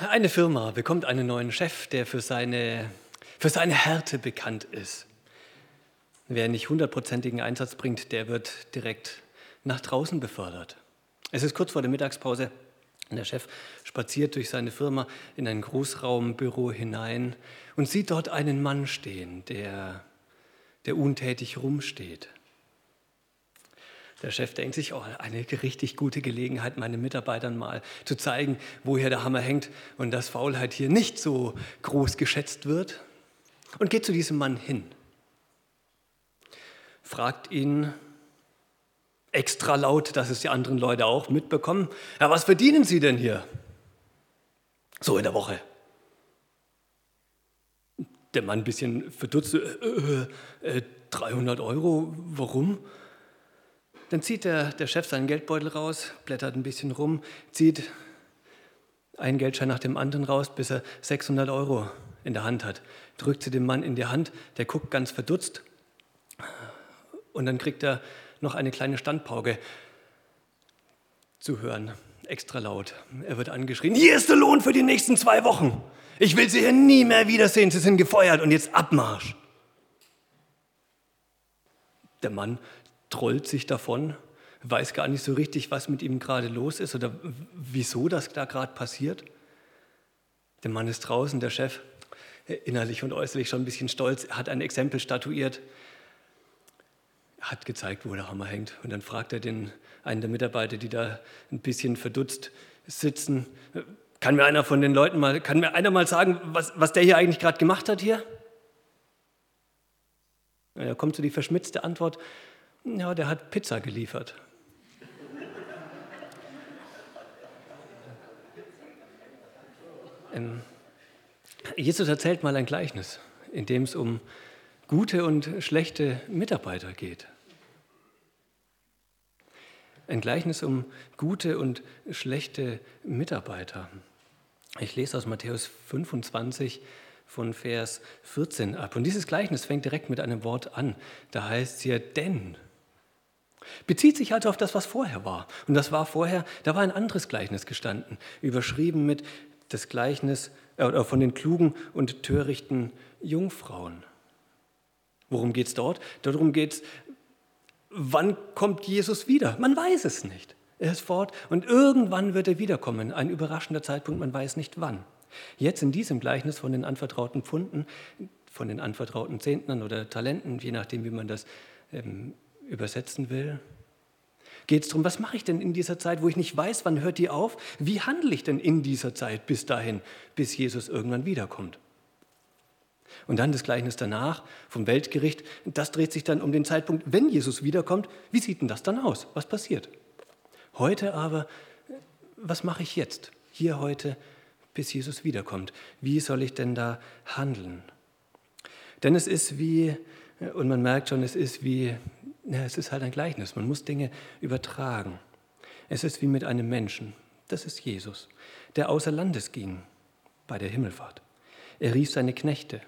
Eine Firma bekommt einen neuen Chef, der für seine, für seine Härte bekannt ist. Wer nicht hundertprozentigen Einsatz bringt, der wird direkt nach draußen befördert. Es ist kurz vor der Mittagspause. Der Chef spaziert durch seine Firma in ein Großraumbüro hinein und sieht dort einen Mann stehen, der, der untätig rumsteht. Der Chef denkt sich, oh, eine richtig gute Gelegenheit, meinen Mitarbeitern mal zu zeigen, woher der Hammer hängt und dass Faulheit hier nicht so groß geschätzt wird. Und geht zu diesem Mann hin, fragt ihn extra laut, dass es die anderen Leute auch mitbekommen, ja, was verdienen Sie denn hier? So in der Woche. Der Mann ein bisschen verdutzt, äh, äh, 300 Euro, warum? Dann zieht der, der Chef seinen Geldbeutel raus, blättert ein bisschen rum, zieht einen Geldschein nach dem anderen raus, bis er 600 Euro in der Hand hat. Drückt sie dem Mann in die Hand, der guckt ganz verdutzt. Und dann kriegt er noch eine kleine Standpauke zu hören, extra laut. Er wird angeschrien, hier ist der Lohn für die nächsten zwei Wochen. Ich will Sie hier nie mehr wiedersehen, Sie sind gefeuert und jetzt Abmarsch. Der Mann trollt sich davon, weiß gar nicht so richtig, was mit ihm gerade los ist oder wieso das da gerade passiert. Der Mann ist draußen, der Chef, innerlich und äußerlich schon ein bisschen stolz, hat ein Exempel statuiert, hat gezeigt, wo der Hammer hängt. Und dann fragt er den, einen der Mitarbeiter, die da ein bisschen verdutzt sitzen, kann mir einer von den Leuten mal, kann mir einer mal sagen, was, was der hier eigentlich gerade gemacht hat hier? Da kommt so die verschmitzte Antwort, ja, der hat Pizza geliefert. ähm, Jesus erzählt mal ein Gleichnis, in dem es um gute und schlechte Mitarbeiter geht. Ein Gleichnis um gute und schlechte Mitarbeiter. Ich lese aus Matthäus 25, von Vers 14 ab. Und dieses Gleichnis fängt direkt mit einem Wort an. Da heißt es hier, denn. Bezieht sich also auf das, was vorher war. Und das war vorher, da war ein anderes Gleichnis gestanden, überschrieben mit das Gleichnis äh, von den klugen und törichten Jungfrauen. Worum geht es dort? Darum geht es, wann kommt Jesus wieder? Man weiß es nicht. Er ist fort und irgendwann wird er wiederkommen. Ein überraschender Zeitpunkt, man weiß nicht wann. Jetzt in diesem Gleichnis von den anvertrauten Pfunden, von den anvertrauten Zehntnern oder Talenten, je nachdem, wie man das ähm, übersetzen will, geht es darum, was mache ich denn in dieser Zeit, wo ich nicht weiß, wann hört die auf? Wie handle ich denn in dieser Zeit bis dahin, bis Jesus irgendwann wiederkommt? Und dann das Gleichnis danach vom Weltgericht, das dreht sich dann um den Zeitpunkt, wenn Jesus wiederkommt. Wie sieht denn das dann aus? Was passiert? Heute aber, was mache ich jetzt? Hier heute bis Jesus wiederkommt. Wie soll ich denn da handeln? Denn es ist wie, und man merkt schon, es ist wie, ja, es ist halt ein Gleichnis. Man muss Dinge übertragen. Es ist wie mit einem Menschen. Das ist Jesus, der außer Landes ging bei der Himmelfahrt. Er rief seine Knechte,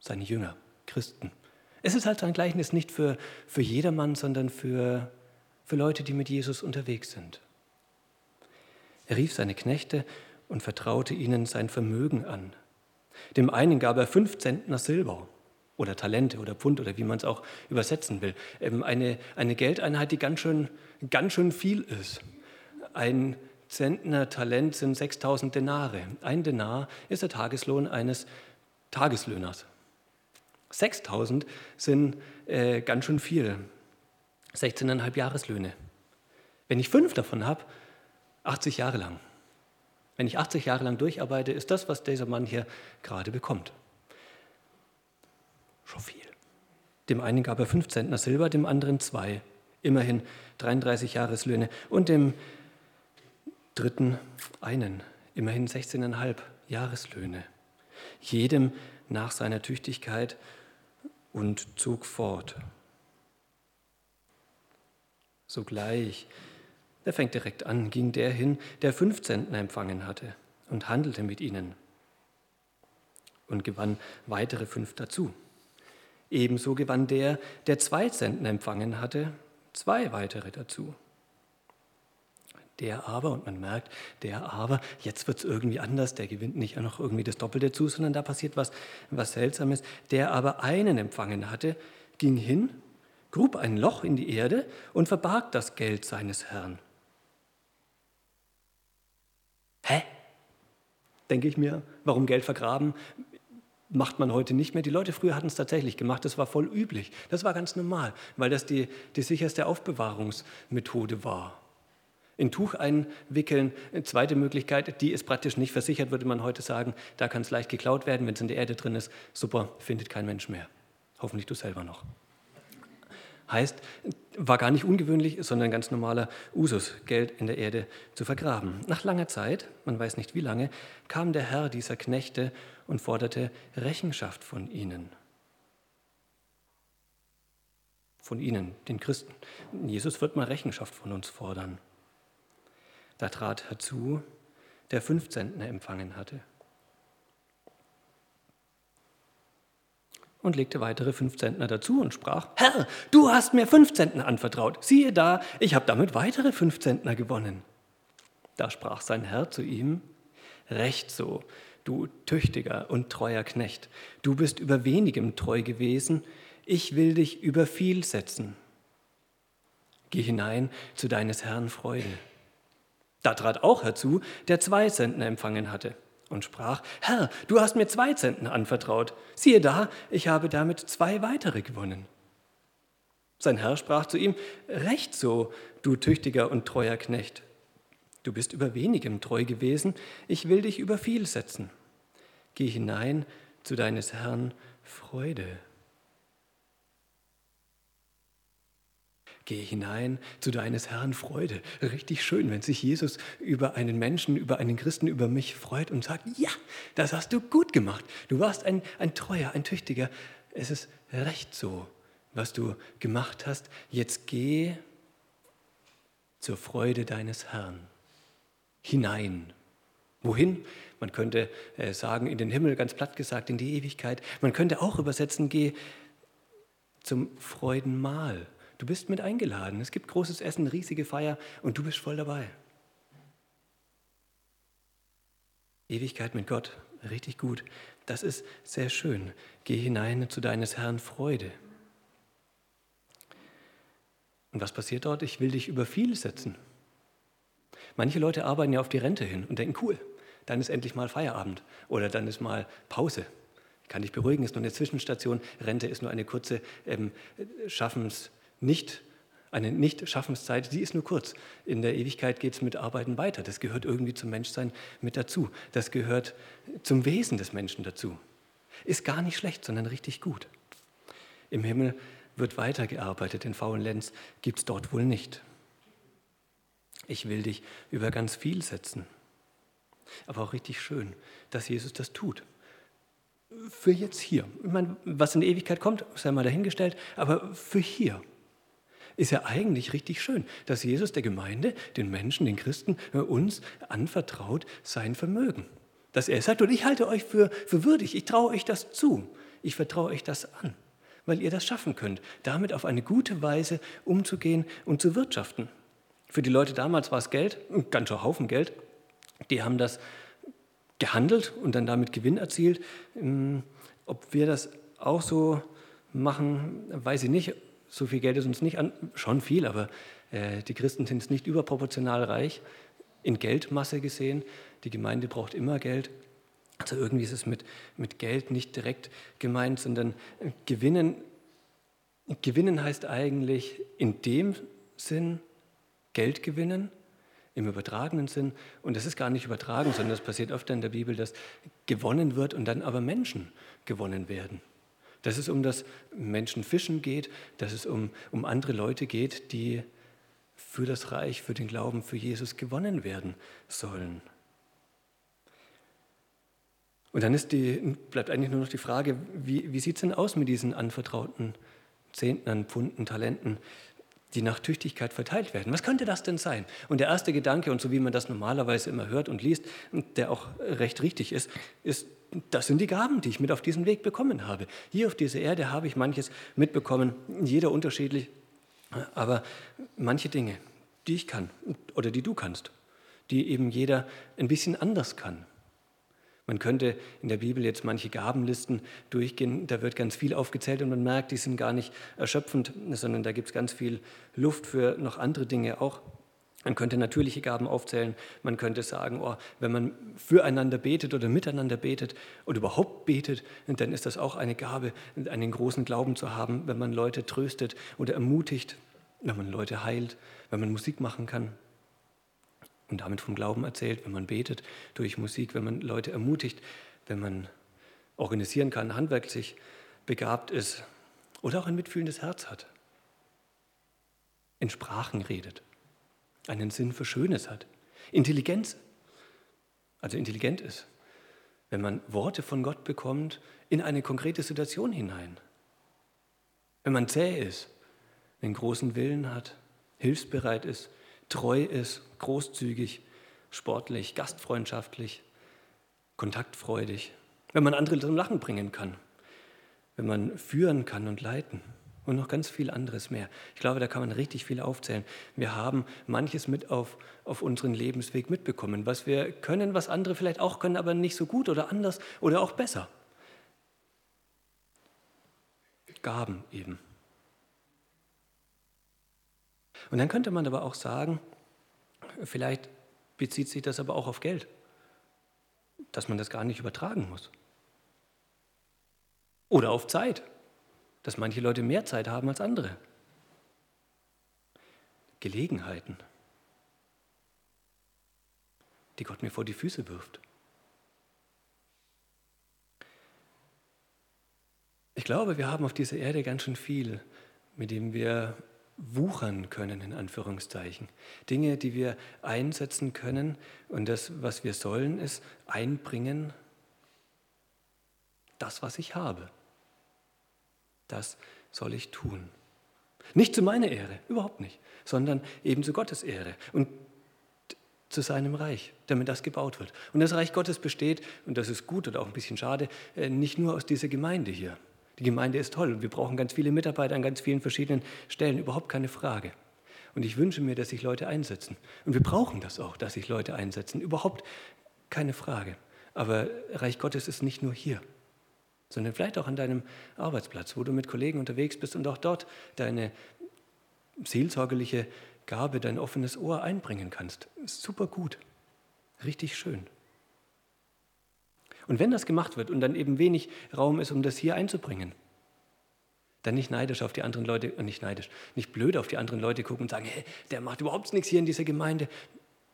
seine Jünger, Christen. Es ist halt ein Gleichnis nicht für, für jedermann, sondern für, für Leute, die mit Jesus unterwegs sind. Er rief seine Knechte und vertraute ihnen sein Vermögen an. Dem einen gab er fünf Zentner Silber oder Talente oder Pfund oder wie man es auch übersetzen will. Ähm, eine, eine Geldeinheit, die ganz schön, ganz schön viel ist. Ein Zentner Talent sind 6000 Denare. Ein Denar ist der Tageslohn eines Tageslöhners. 6000 sind äh, ganz schön viel. 16,5 Jahreslöhne. Wenn ich fünf davon habe, 80 Jahre lang. Wenn ich 80 Jahre lang durcharbeite, ist das, was dieser Mann hier gerade bekommt. Schon viel. Dem einen gab er fünf Zentner Silber, dem anderen zwei. Immerhin 33 Jahreslöhne. Und dem dritten einen. Immerhin 16,5 Jahreslöhne. Jedem nach seiner Tüchtigkeit und zog fort. Sogleich er fängt direkt an, ging der hin, der fünf Zentner empfangen hatte und handelte mit ihnen und gewann weitere fünf dazu. Ebenso gewann der, der zwei Zentner empfangen hatte, zwei weitere dazu. Der aber, und man merkt, der aber, jetzt wird es irgendwie anders, der gewinnt nicht noch irgendwie das Doppelte zu, sondern da passiert was, was Seltsames. Der aber einen empfangen hatte, ging hin, grub ein Loch in die Erde und verbarg das Geld seines Herrn. Hä? Denke ich mir, warum Geld vergraben? Macht man heute nicht mehr. Die Leute früher hatten es tatsächlich gemacht, das war voll üblich. Das war ganz normal, weil das die, die sicherste Aufbewahrungsmethode war. In Tuch einwickeln, zweite Möglichkeit, die ist praktisch nicht versichert, würde man heute sagen. Da kann es leicht geklaut werden, wenn es in der Erde drin ist. Super, findet kein Mensch mehr. Hoffentlich du selber noch. Heißt, war gar nicht ungewöhnlich, sondern ganz normaler Usus, Geld in der Erde zu vergraben. Nach langer Zeit, man weiß nicht wie lange, kam der Herr dieser Knechte und forderte Rechenschaft von ihnen. Von ihnen, den Christen. Jesus wird mal Rechenschaft von uns fordern. Da trat herzu, der fünf Zentner empfangen hatte. Und legte weitere fünf Zentner dazu und sprach, Herr, du hast mir fünf Zentner anvertraut. Siehe da, ich habe damit weitere fünf Zentner gewonnen. Da sprach sein Herr zu ihm, Recht so, du tüchtiger und treuer Knecht, du bist über wenigem treu gewesen, ich will dich über viel setzen. Geh hinein zu deines Herrn Freude. Da trat auch herzu, der zwei Zentner empfangen hatte und sprach, Herr, du hast mir zwei Zentner anvertraut. Siehe da, ich habe damit zwei weitere gewonnen. Sein Herr sprach zu ihm, Recht so, du tüchtiger und treuer Knecht. Du bist über wenigem treu gewesen, ich will dich über viel setzen. Geh hinein zu deines Herrn Freude. Geh hinein zu deines Herrn Freude. Richtig schön, wenn sich Jesus über einen Menschen, über einen Christen, über mich freut und sagt, ja, das hast du gut gemacht. Du warst ein, ein treuer, ein tüchtiger. Es ist recht so, was du gemacht hast. Jetzt geh zur Freude deines Herrn hinein. Wohin? Man könnte äh, sagen, in den Himmel, ganz platt gesagt, in die Ewigkeit. Man könnte auch übersetzen, geh zum Freudenmahl. Du bist mit eingeladen. Es gibt großes Essen, riesige Feier und du bist voll dabei. Ewigkeit mit Gott, richtig gut. Das ist sehr schön. Geh hinein zu deines Herrn Freude. Und was passiert dort? Ich will dich über viel setzen. Manche Leute arbeiten ja auf die Rente hin und denken, cool, dann ist endlich mal Feierabend oder dann ist mal Pause. Kann dich beruhigen, ist nur eine Zwischenstation. Rente ist nur eine kurze ähm, Schaffens- nicht eine Nicht-Schaffenszeit, die ist nur kurz. In der Ewigkeit geht es mit Arbeiten weiter. Das gehört irgendwie zum Menschsein mit dazu. Das gehört zum Wesen des Menschen dazu. Ist gar nicht schlecht, sondern richtig gut. Im Himmel wird weitergearbeitet, den faulen Lenz gibt es dort wohl nicht. Ich will dich über ganz viel setzen. Aber auch richtig schön, dass Jesus das tut. Für jetzt hier. Ich meine, was in der Ewigkeit kommt, sei mal dahingestellt, aber für hier ist ja eigentlich richtig schön, dass Jesus der Gemeinde, den Menschen, den Christen, äh, uns anvertraut sein Vermögen. Dass er sagt, und ich halte euch für, für würdig, ich traue euch das zu, ich vertraue euch das an, weil ihr das schaffen könnt, damit auf eine gute Weise umzugehen und zu wirtschaften. Für die Leute damals war es Geld, ein ganzer Haufen Geld. Die haben das gehandelt und dann damit Gewinn erzielt. Ähm, ob wir das auch so machen, weiß ich nicht so viel Geld ist uns nicht an, schon viel, aber äh, die Christen sind nicht überproportional reich, in Geldmasse gesehen. Die Gemeinde braucht immer Geld. Also irgendwie ist es mit, mit Geld nicht direkt gemeint, sondern gewinnen, gewinnen heißt eigentlich in dem Sinn Geld gewinnen, im übertragenen Sinn. Und das ist gar nicht übertragen, sondern das passiert öfter in der Bibel, dass gewonnen wird und dann aber Menschen gewonnen werden dass es um das Menschenfischen geht, dass es um, um andere Leute geht, die für das Reich, für den Glauben, für Jesus gewonnen werden sollen. Und dann die, bleibt eigentlich nur noch die Frage, wie, wie sieht es denn aus mit diesen anvertrauten Zehntnern, Pfunden, Talenten, die nach Tüchtigkeit verteilt werden? Was könnte das denn sein? Und der erste Gedanke, und so wie man das normalerweise immer hört und liest, der auch recht richtig ist, ist, das sind die Gaben, die ich mit auf diesen Weg bekommen habe. Hier auf dieser Erde habe ich manches mitbekommen, jeder unterschiedlich, aber manche Dinge, die ich kann oder die du kannst, die eben jeder ein bisschen anders kann. Man könnte in der Bibel jetzt manche Gabenlisten durchgehen, da wird ganz viel aufgezählt und man merkt, die sind gar nicht erschöpfend, sondern da gibt es ganz viel Luft für noch andere Dinge auch. Man könnte natürliche Gaben aufzählen. Man könnte sagen, oh, wenn man füreinander betet oder miteinander betet oder überhaupt betet, dann ist das auch eine Gabe, einen großen Glauben zu haben, wenn man Leute tröstet oder ermutigt, wenn man Leute heilt, wenn man Musik machen kann und damit vom Glauben erzählt, wenn man betet durch Musik, wenn man Leute ermutigt, wenn man organisieren kann, handwerklich begabt ist oder auch ein mitfühlendes Herz hat, in Sprachen redet einen Sinn für Schönes hat. Intelligenz, also intelligent ist, wenn man Worte von Gott bekommt in eine konkrete Situation hinein. Wenn man zäh ist, einen großen Willen hat, hilfsbereit ist, treu ist, großzügig, sportlich, gastfreundschaftlich, kontaktfreudig. Wenn man andere zum Lachen bringen kann, wenn man führen kann und leiten und noch ganz viel anderes mehr. Ich glaube, da kann man richtig viel aufzählen. Wir haben manches mit auf, auf unseren Lebensweg mitbekommen, was wir können, was andere vielleicht auch können, aber nicht so gut oder anders oder auch besser. Gaben eben. Und dann könnte man aber auch sagen, vielleicht bezieht sich das aber auch auf Geld, dass man das gar nicht übertragen muss. Oder auf Zeit dass manche Leute mehr Zeit haben als andere. Gelegenheiten, die Gott mir vor die Füße wirft. Ich glaube, wir haben auf dieser Erde ganz schön viel, mit dem wir wuchern können, in Anführungszeichen. Dinge, die wir einsetzen können und das, was wir sollen, ist einbringen, das, was ich habe das soll ich tun. Nicht zu meiner Ehre, überhaupt nicht, sondern eben zu Gottes Ehre und zu seinem Reich, damit das gebaut wird. Und das Reich Gottes besteht, und das ist gut oder auch ein bisschen schade, äh, nicht nur aus dieser Gemeinde hier. Die Gemeinde ist toll und wir brauchen ganz viele Mitarbeiter an ganz vielen verschiedenen Stellen, überhaupt keine Frage. Und ich wünsche mir, dass sich Leute einsetzen. Und wir brauchen das auch, dass sich Leute einsetzen, überhaupt keine Frage. Aber Reich Gottes ist nicht nur hier sondern vielleicht auch an deinem Arbeitsplatz, wo du mit Kollegen unterwegs bist und auch dort deine seelsorgerliche Gabe, dein offenes Ohr einbringen kannst. Super gut, richtig schön. Und wenn das gemacht wird und dann eben wenig Raum ist, um das hier einzubringen, dann nicht neidisch auf die anderen Leute, äh, nicht neidisch, nicht blöd auf die anderen Leute gucken und sagen, hey, der macht überhaupt nichts hier in dieser Gemeinde.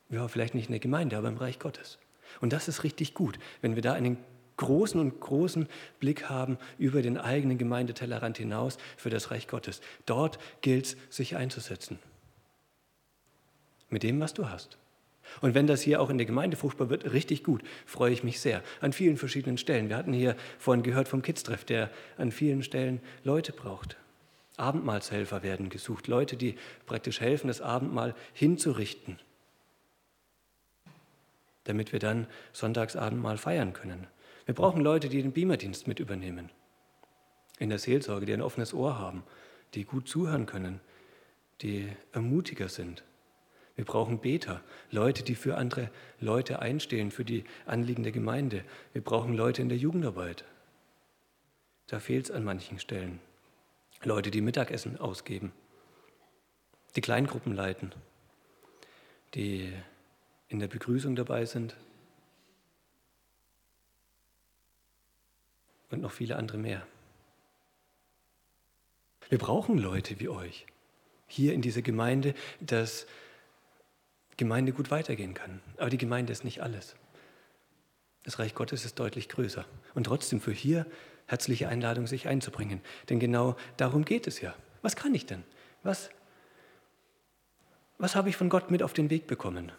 Ja, vielleicht nicht in der Gemeinde, aber im Reich Gottes. Und das ist richtig gut, wenn wir da einen großen und großen Blick haben über den eigenen Gemeindetellerrand hinaus für das Reich Gottes. Dort gilt es, sich einzusetzen. Mit dem, was du hast. Und wenn das hier auch in der Gemeinde fruchtbar wird, richtig gut, freue ich mich sehr. An vielen verschiedenen Stellen. Wir hatten hier vorhin gehört vom Kids-Treff, der an vielen Stellen Leute braucht. Abendmahlshelfer werden gesucht, Leute, die praktisch helfen, das Abendmahl hinzurichten, damit wir dann Sonntagsabendmahl feiern können. Wir brauchen Leute, die den Beamerdienst mit übernehmen. In der Seelsorge, die ein offenes Ohr haben, die gut zuhören können, die ermutiger sind. Wir brauchen Beter, Leute, die für andere Leute einstehen, für die Anliegen der Gemeinde. Wir brauchen Leute in der Jugendarbeit. Da fehlt es an manchen Stellen. Leute, die Mittagessen ausgeben, die Kleingruppen leiten, die in der Begrüßung dabei sind, und noch viele andere mehr. Wir brauchen Leute wie euch hier in dieser Gemeinde, dass Gemeinde gut weitergehen kann. Aber die Gemeinde ist nicht alles. Das Reich Gottes ist deutlich größer. Und trotzdem für hier herzliche Einladung, sich einzubringen. Denn genau darum geht es ja. Was kann ich denn? Was, was habe ich von Gott mit auf den Weg bekommen?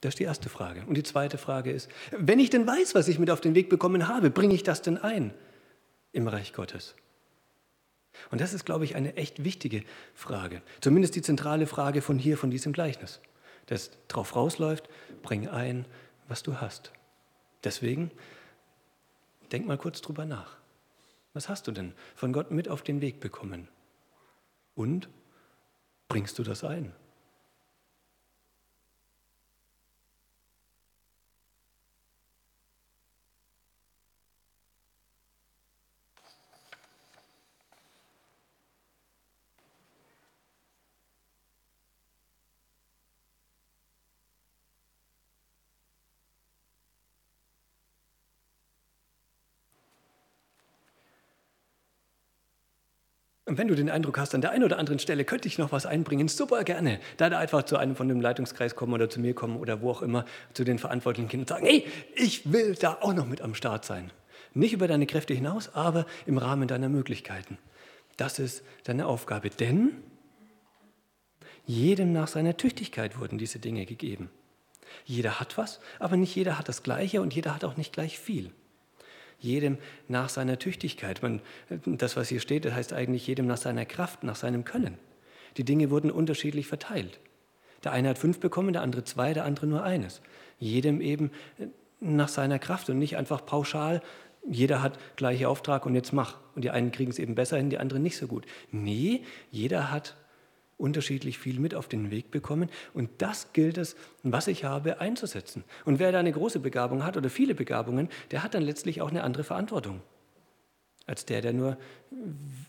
Das ist die erste Frage. Und die zweite Frage ist, wenn ich denn weiß, was ich mit auf den Weg bekommen habe, bringe ich das denn ein im Reich Gottes? Und das ist, glaube ich, eine echt wichtige Frage. Zumindest die zentrale Frage von hier, von diesem Gleichnis. Das drauf rausläuft, bring ein, was du hast. Deswegen, denk mal kurz drüber nach. Was hast du denn von Gott mit auf den Weg bekommen? Und bringst du das ein? Und wenn du den Eindruck hast, an der einen oder anderen Stelle könnte ich noch was einbringen, super gerne. Da einfach zu einem von dem Leitungskreis kommen oder zu mir kommen oder wo auch immer, zu den verantwortlichen Kindern und sagen, hey, ich will da auch noch mit am Start sein. Nicht über deine Kräfte hinaus, aber im Rahmen deiner Möglichkeiten. Das ist deine Aufgabe, denn jedem nach seiner Tüchtigkeit wurden diese Dinge gegeben. Jeder hat was, aber nicht jeder hat das Gleiche und jeder hat auch nicht gleich viel jedem nach seiner Tüchtigkeit. Man, das, was hier steht, das heißt eigentlich jedem nach seiner Kraft, nach seinem Können. Die Dinge wurden unterschiedlich verteilt. Der eine hat fünf bekommen, der andere zwei, der andere nur eines. Jedem eben nach seiner Kraft und nicht einfach pauschal, jeder hat gleiche Auftrag und jetzt mach. Und die einen kriegen es eben besser hin, die anderen nicht so gut. Nee, jeder hat unterschiedlich viel mit auf den Weg bekommen. Und das gilt es, was ich habe, einzusetzen. Und wer da eine große Begabung hat oder viele Begabungen, der hat dann letztlich auch eine andere Verantwortung als der, der nur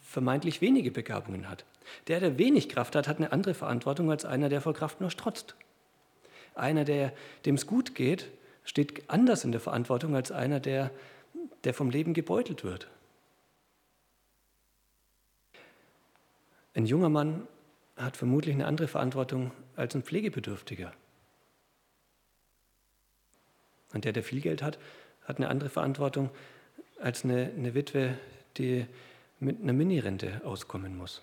vermeintlich wenige Begabungen hat. Der, der wenig Kraft hat, hat eine andere Verantwortung als einer, der vor Kraft nur strotzt. Einer, der, dem es gut geht, steht anders in der Verantwortung als einer, der, der vom Leben gebeutelt wird. Ein junger Mann hat vermutlich eine andere Verantwortung als ein Pflegebedürftiger. Und der, der viel Geld hat, hat eine andere Verantwortung als eine, eine Witwe, die mit einer Minirente auskommen muss.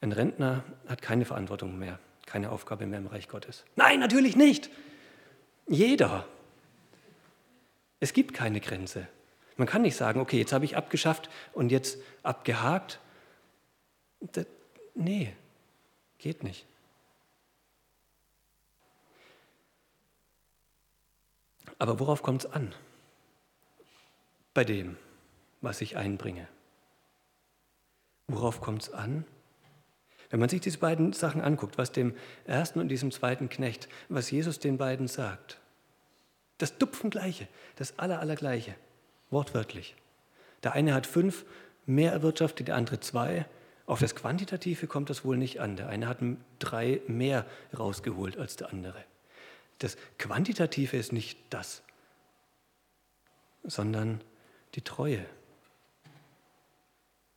Ein Rentner hat keine Verantwortung mehr, keine Aufgabe mehr im Reich Gottes. Nein, natürlich nicht. Jeder. Es gibt keine Grenze. Man kann nicht sagen, okay, jetzt habe ich abgeschafft und jetzt abgehakt das, nee, geht nicht. Aber worauf kommt es an? Bei dem, was ich einbringe. Worauf kommt es an? Wenn man sich diese beiden Sachen anguckt, was dem ersten und diesem zweiten Knecht, was Jesus den beiden sagt, das Dupfengleiche, das aller, allergleiche, wortwörtlich. Der eine hat fünf mehr erwirtschaftet, der andere zwei. Auf das Quantitative kommt das wohl nicht an. Der eine hat drei mehr rausgeholt als der andere. Das Quantitative ist nicht das, sondern die Treue.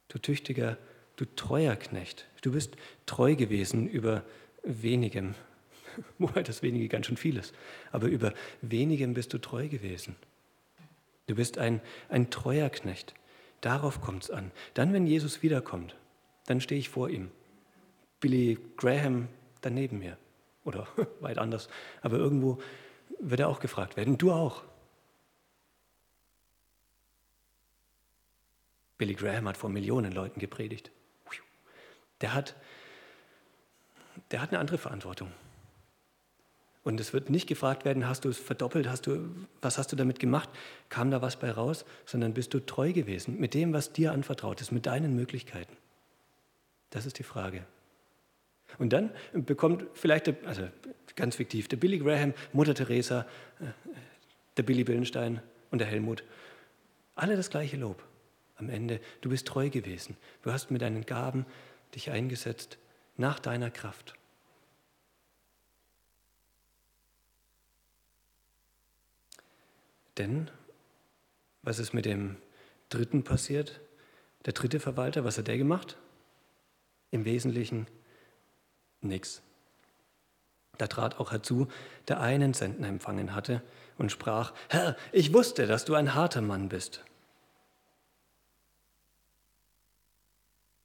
Du tüchtiger, du treuer Knecht, du bist treu gewesen über wenigem, wobei das wenige ganz schön viel ist, aber über wenigem bist du treu gewesen. Du bist ein, ein treuer Knecht. Darauf kommt es an. Dann, wenn Jesus wiederkommt, dann stehe ich vor ihm. Billy Graham daneben mir oder weit anders, aber irgendwo wird er auch gefragt werden, du auch. Billy Graham hat vor Millionen Leuten gepredigt. Der hat, der hat eine andere Verantwortung. Und es wird nicht gefragt werden, hast du es verdoppelt, hast du, was hast du damit gemacht, kam da was bei raus, sondern bist du treu gewesen mit dem, was dir anvertraut ist, mit deinen Möglichkeiten. Das ist die Frage. Und dann bekommt vielleicht, der, also ganz fiktiv, der Billy Graham, Mutter Teresa, äh, der Billy Billenstein und der Helmut, alle das gleiche Lob. Am Ende, du bist treu gewesen. Du hast mit deinen Gaben dich eingesetzt nach deiner Kraft. Denn, was ist mit dem dritten passiert? Der dritte Verwalter, was hat der gemacht? Im Wesentlichen nichts. Da trat auch herzu, der einen Senden empfangen hatte und sprach, Herr, ich wusste, dass du ein harter Mann bist.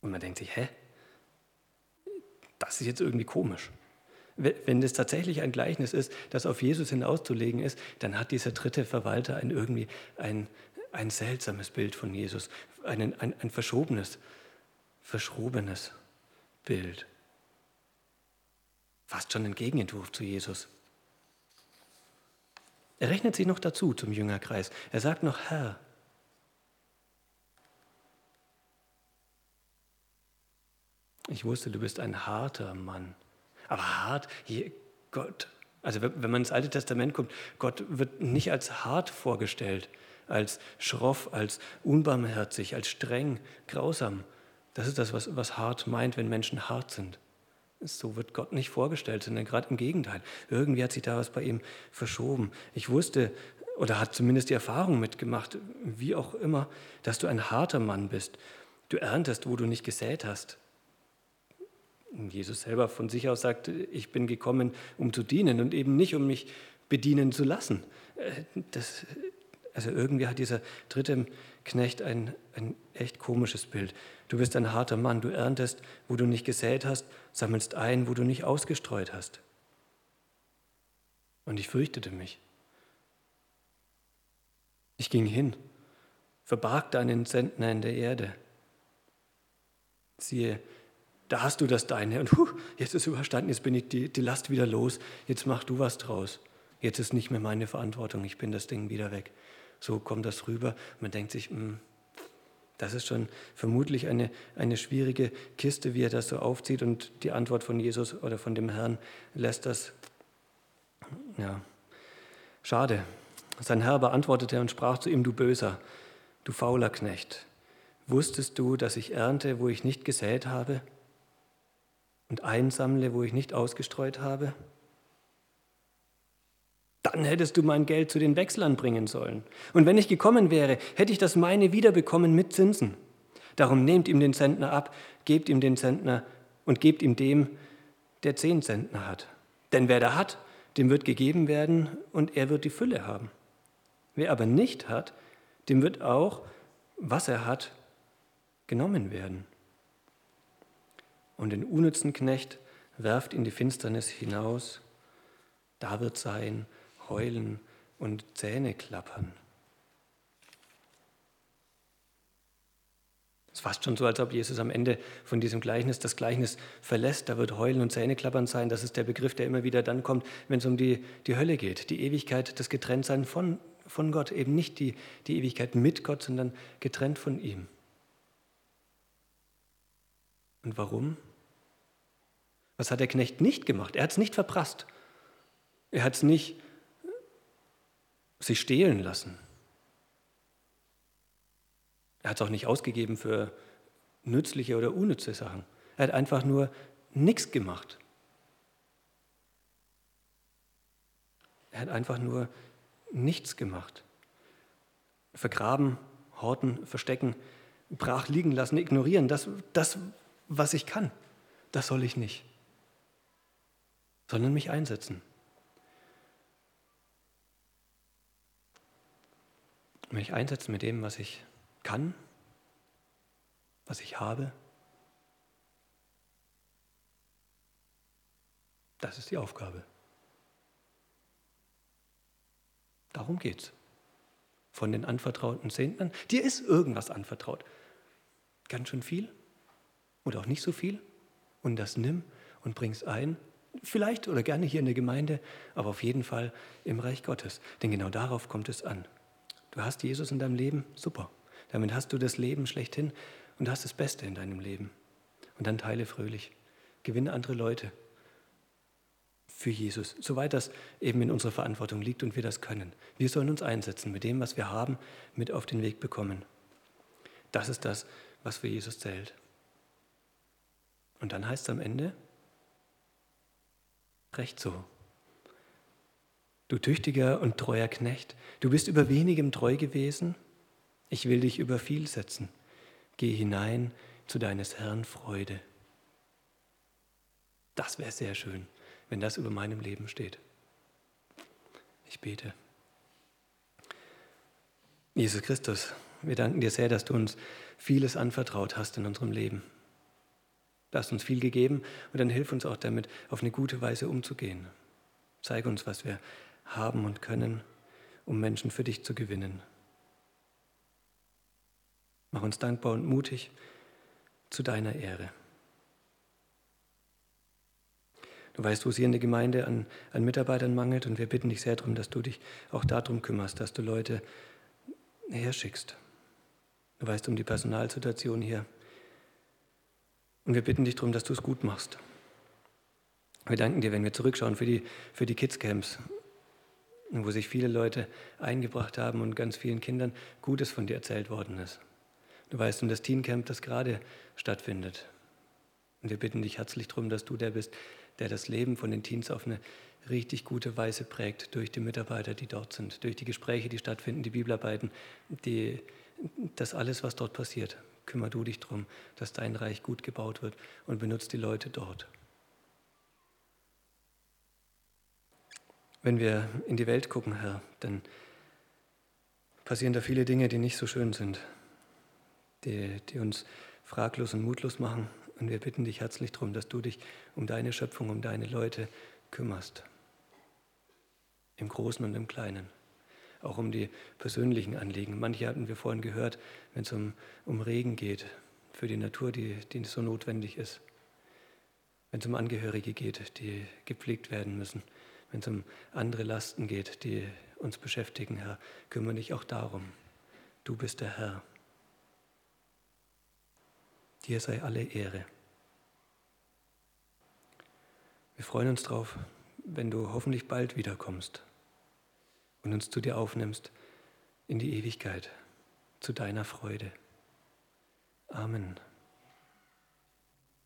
Und man denkt sich, hä? Das ist jetzt irgendwie komisch. Wenn das tatsächlich ein Gleichnis ist, das auf Jesus hinauszulegen ist, dann hat dieser dritte Verwalter ein irgendwie ein, ein seltsames Bild von Jesus, ein, ein, ein verschobenes, verschrobenes Bild. Fast schon ein Gegenentwurf zu Jesus. Er rechnet sich noch dazu zum Jüngerkreis. Er sagt noch Herr. Ich wusste, du bist ein harter Mann. Aber hart, hier, Gott, also wenn man ins Alte Testament kommt, Gott wird nicht als hart vorgestellt, als schroff, als unbarmherzig, als streng, grausam. Das ist das, was, was hart meint, wenn Menschen hart sind. So wird Gott nicht vorgestellt, sondern gerade im Gegenteil. Irgendwie hat sich da was bei ihm verschoben. Ich wusste oder hat zumindest die Erfahrung mitgemacht, wie auch immer, dass du ein harter Mann bist. Du erntest, wo du nicht gesät hast. Jesus selber von sich aus sagt, ich bin gekommen, um zu dienen und eben nicht, um mich bedienen zu lassen. Äh, das, also irgendwie hat dieser dritte Knecht ein, ein echt komisches Bild. Du bist ein harter Mann, du erntest, wo du nicht gesät hast, sammelst ein, wo du nicht ausgestreut hast. Und ich fürchtete mich. Ich ging hin, verbarg deinen Zentner in der Erde. Siehe, da hast du das Deine und huh, jetzt ist überstanden, jetzt bin ich die, die Last wieder los, jetzt mach du was draus. Jetzt ist nicht mehr meine Verantwortung, ich bin das Ding wieder weg. So kommt das rüber. Man denkt sich, mh, hm, das ist schon vermutlich eine, eine schwierige Kiste, wie er das so aufzieht. Und die Antwort von Jesus oder von dem Herrn lässt das, ja, schade. Sein Herr beantwortete und sprach zu ihm, du Böser, du fauler Knecht, wusstest du, dass ich ernte, wo ich nicht gesät habe und einsammle, wo ich nicht ausgestreut habe? Dann hättest du mein Geld zu den Wechslern bringen sollen. Und wenn ich gekommen wäre, hätte ich das meine wiederbekommen mit Zinsen. Darum nehmt ihm den Zentner ab, gebt ihm den Zentner und gebt ihm dem, der zehn Zentner hat. Denn wer da hat, dem wird gegeben werden und er wird die Fülle haben. Wer aber nicht hat, dem wird auch, was er hat, genommen werden. Und den unnützen Knecht werft in die Finsternis hinaus. Da wird sein Heulen und Zähne klappern. Es ist fast schon so, als ob Jesus am Ende von diesem Gleichnis das Gleichnis verlässt. Da wird Heulen und Zähneklappern sein. Das ist der Begriff, der immer wieder dann kommt, wenn es um die, die Hölle geht. Die Ewigkeit, das Getrenntsein von, von Gott. Eben nicht die, die Ewigkeit mit Gott, sondern getrennt von ihm. Und warum? Was hat der Knecht nicht gemacht? Er hat es nicht verprasst. Er hat es nicht sich stehlen lassen. Er hat es auch nicht ausgegeben für nützliche oder unnütze Sachen. Er hat einfach nur nichts gemacht. Er hat einfach nur nichts gemacht. Vergraben, horten, verstecken, brach liegen lassen, ignorieren. Das, das, was ich kann, das soll ich nicht, sondern mich einsetzen. Mich einsetzen mit dem, was ich kann, was ich habe. Das ist die Aufgabe. Darum geht's. Von den anvertrauten Zehntnern. Dir ist irgendwas anvertraut. Ganz schön viel oder auch nicht so viel. Und das nimm und bring es ein. Vielleicht oder gerne hier in der Gemeinde, aber auf jeden Fall im Reich Gottes. Denn genau darauf kommt es an. Du hast Jesus in deinem Leben, super. Damit hast du das Leben schlechthin und hast das Beste in deinem Leben. Und dann teile fröhlich. Gewinne andere Leute für Jesus, soweit das eben in unserer Verantwortung liegt und wir das können. Wir sollen uns einsetzen, mit dem, was wir haben, mit auf den Weg bekommen. Das ist das, was für Jesus zählt. Und dann heißt es am Ende, recht so. Du tüchtiger und treuer Knecht, du bist über wenigem treu gewesen, ich will dich über viel setzen. Geh hinein zu deines Herrn Freude. Das wäre sehr schön, wenn das über meinem Leben steht. Ich bete. Jesus Christus, wir danken dir sehr, dass du uns vieles anvertraut hast in unserem Leben. Du hast uns viel gegeben und dann hilf uns auch damit, auf eine gute Weise umzugehen. Zeig uns, was wir haben und können, um Menschen für dich zu gewinnen. Mach uns dankbar und mutig zu deiner Ehre. Du weißt, wo es hier in der Gemeinde an, an Mitarbeitern mangelt und wir bitten dich sehr darum, dass du dich auch darum kümmerst, dass du Leute herschickst. Du weißt um die Personalsituation hier. Und wir bitten dich darum, dass du es gut machst. Wir danken dir, wenn wir zurückschauen für die, für die Kids-Camps, wo sich viele Leute eingebracht haben und ganz vielen Kindern Gutes von dir erzählt worden ist. Du weißt um das Teen-Camp, das gerade stattfindet. Und wir bitten dich herzlich darum, dass du der bist, der das Leben von den Teens auf eine richtig gute Weise prägt, durch die Mitarbeiter, die dort sind, durch die Gespräche, die stattfinden, die Bibelarbeiten, die, das alles, was dort passiert. Kümmer du dich darum, dass dein Reich gut gebaut wird und benutzt die Leute dort. Wenn wir in die Welt gucken, Herr, dann passieren da viele Dinge, die nicht so schön sind, die, die uns fraglos und mutlos machen. Und wir bitten dich herzlich darum, dass du dich um deine Schöpfung, um deine Leute kümmerst. Im Großen und im Kleinen. Auch um die persönlichen Anliegen. Manche hatten wir vorhin gehört, wenn es um, um Regen geht, für die Natur, die, die so notwendig ist. Wenn es um Angehörige geht, die gepflegt werden müssen. Wenn es um andere Lasten geht, die uns beschäftigen, Herr, kümmere dich auch darum. Du bist der Herr. Dir sei alle Ehre. Wir freuen uns darauf, wenn du hoffentlich bald wiederkommst und uns zu dir aufnimmst in die Ewigkeit, zu deiner Freude. Amen.